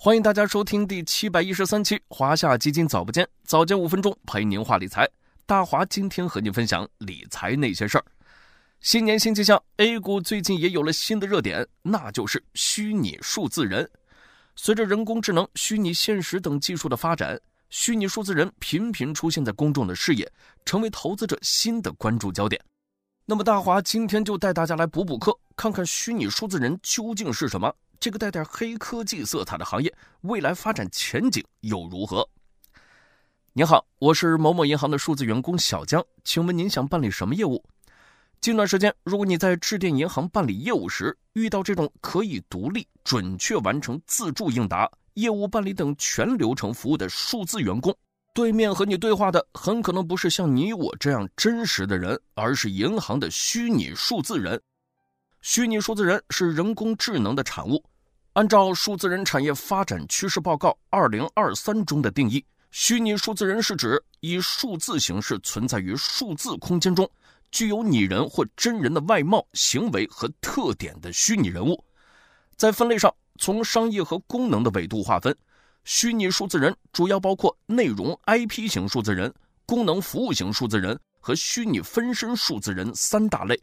欢迎大家收听第七百一十三期华夏基金早不见，早间五分钟陪您话理财。大华今天和您分享理财那些事儿。新年新气象，A 股最近也有了新的热点，那就是虚拟数字人。随着人工智能、虚拟现实等技术的发展，虚拟数字人频频出现在公众的视野，成为投资者新的关注焦点。那么大华今天就带大家来补补课，看看虚拟数字人究竟是什么。这个带点黑科技色彩的行业，未来发展前景又如何？您好，我是某某银行的数字员工小江，请问您想办理什么业务？近段时间，如果你在致电银行办理业务时，遇到这种可以独立、准确完成自助应答、业务办理等全流程服务的数字员工，对面和你对话的很可能不是像你我这样真实的人，而是银行的虚拟数字人。虚拟数字人是人工智能的产物。按照《数字人产业发展趋势报告（二零二三）》中的定义，虚拟数字人是指以数字形式存在于数字空间中，具有拟人或真人的外貌、行为和特点的虚拟人物。在分类上，从商业和功能的维度划分，虚拟数字人主要包括内容 IP 型数字人、功能服务型数字人和虚拟分身数字人三大类。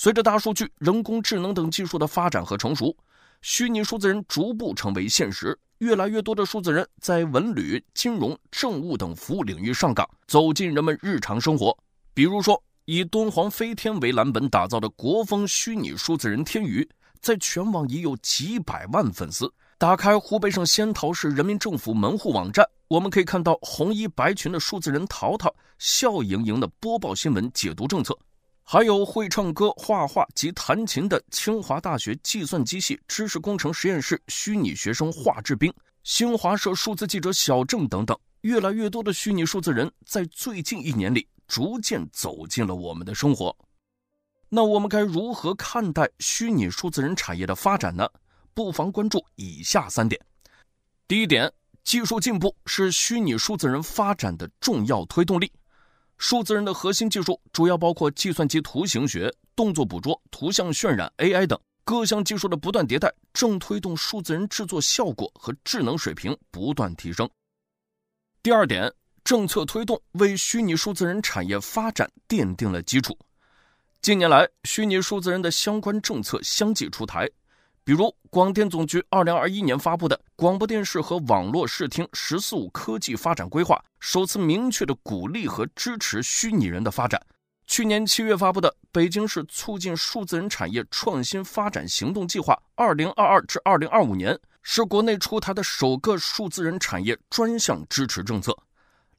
随着大数据、人工智能等技术的发展和成熟，虚拟数字人逐步成为现实。越来越多的数字人在文旅、金融、政务等服务领域上岗，走进人们日常生活。比如说，以敦煌飞天为蓝本打造的国风虚拟数字人天娱，在全网已有几百万粉丝。打开湖北省仙桃市人民政府门户网站，我们可以看到红衣白裙的数字人淘淘笑盈盈地播报新闻、解读政策。还有会唱歌、画画及弹琴的清华大学计算机系知识工程实验室虚拟学生华志斌、新华社数字记者小郑等等，越来越多的虚拟数字人在最近一年里逐渐走进了我们的生活。那我们该如何看待虚拟数字人产业的发展呢？不妨关注以下三点。第一点，技术进步是虚拟数字人发展的重要推动力。数字人的核心技术主要包括计算机图形学、动作捕捉、图像渲染、AI 等各项技术的不断迭代，正推动数字人制作效果和智能水平不断提升。第二点，政策推动为虚拟数字人产业发展奠定了基础。近年来，虚拟数字人的相关政策相继出台。比如，广电总局二零二一年发布的《广播电视和网络视听“十四五”科技发展规划》，首次明确的鼓励和支持虚拟人的发展。去年七月发布的《北京市促进数字人产业创新发展行动计划（二零二二至二零二五年）》，是国内出台的首个数字人产业专项支持政策。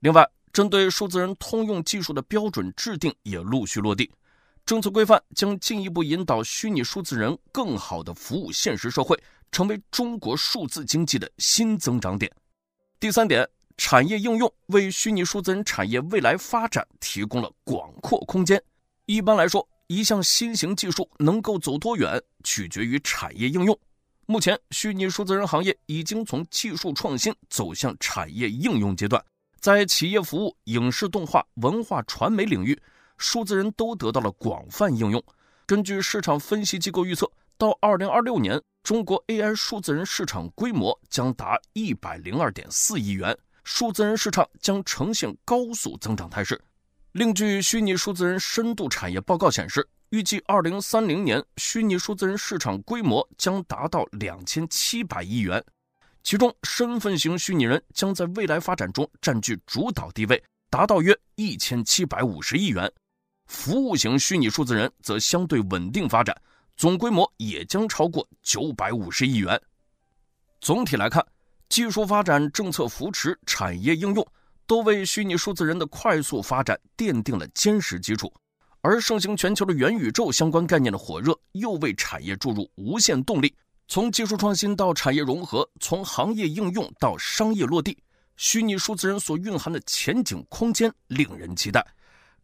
另外，针对数字人通用技术的标准制定也陆续落地。政策规范将进一步引导虚拟数字人更好地服务现实社会，成为中国数字经济的新增长点。第三点，产业应用为虚拟数字人产业未来发展提供了广阔空间。一般来说，一项新型技术能够走多远，取决于产业应用。目前，虚拟数字人行业已经从技术创新走向产业应用阶段，在企业服务、影视动画、文化传媒领域。数字人都得到了广泛应用。根据市场分析机构预测，到二零二六年，中国 AI 数字人市场规模将达一百零二点四亿元，数字人市场将呈现高速增长态势。另据虚拟数字人深度产业报告显示，预计二零三零年，虚拟数字人市场规模将达到两千七百亿元，其中身份型虚拟人将在未来发展中占据主导地位，达到约一千七百五十亿元。服务型虚拟数字人则相对稳定发展，总规模也将超过九百五十亿元。总体来看，技术发展、政策扶持、产业应用，都为虚拟数字人的快速发展奠定了坚实基础。而盛行全球的元宇宙相关概念的火热，又为产业注入无限动力。从技术创新到产业融合，从行业应用到商业落地，虚拟数字人所蕴含的前景空间令人期待。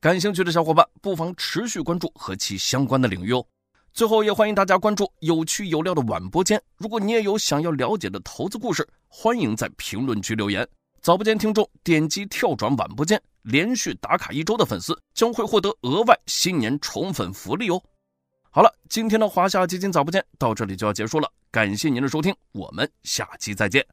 感兴趣的小伙伴不妨持续关注和其相关的领域哦。最后，也欢迎大家关注有趣有料的晚播间。如果你也有想要了解的投资故事，欢迎在评论区留言。早不间听众点击跳转晚播间，连续打卡一周的粉丝将会获得额外新年宠粉福利哦。好了，今天的华夏基金早不见到这里就要结束了，感谢您的收听，我们下期再见。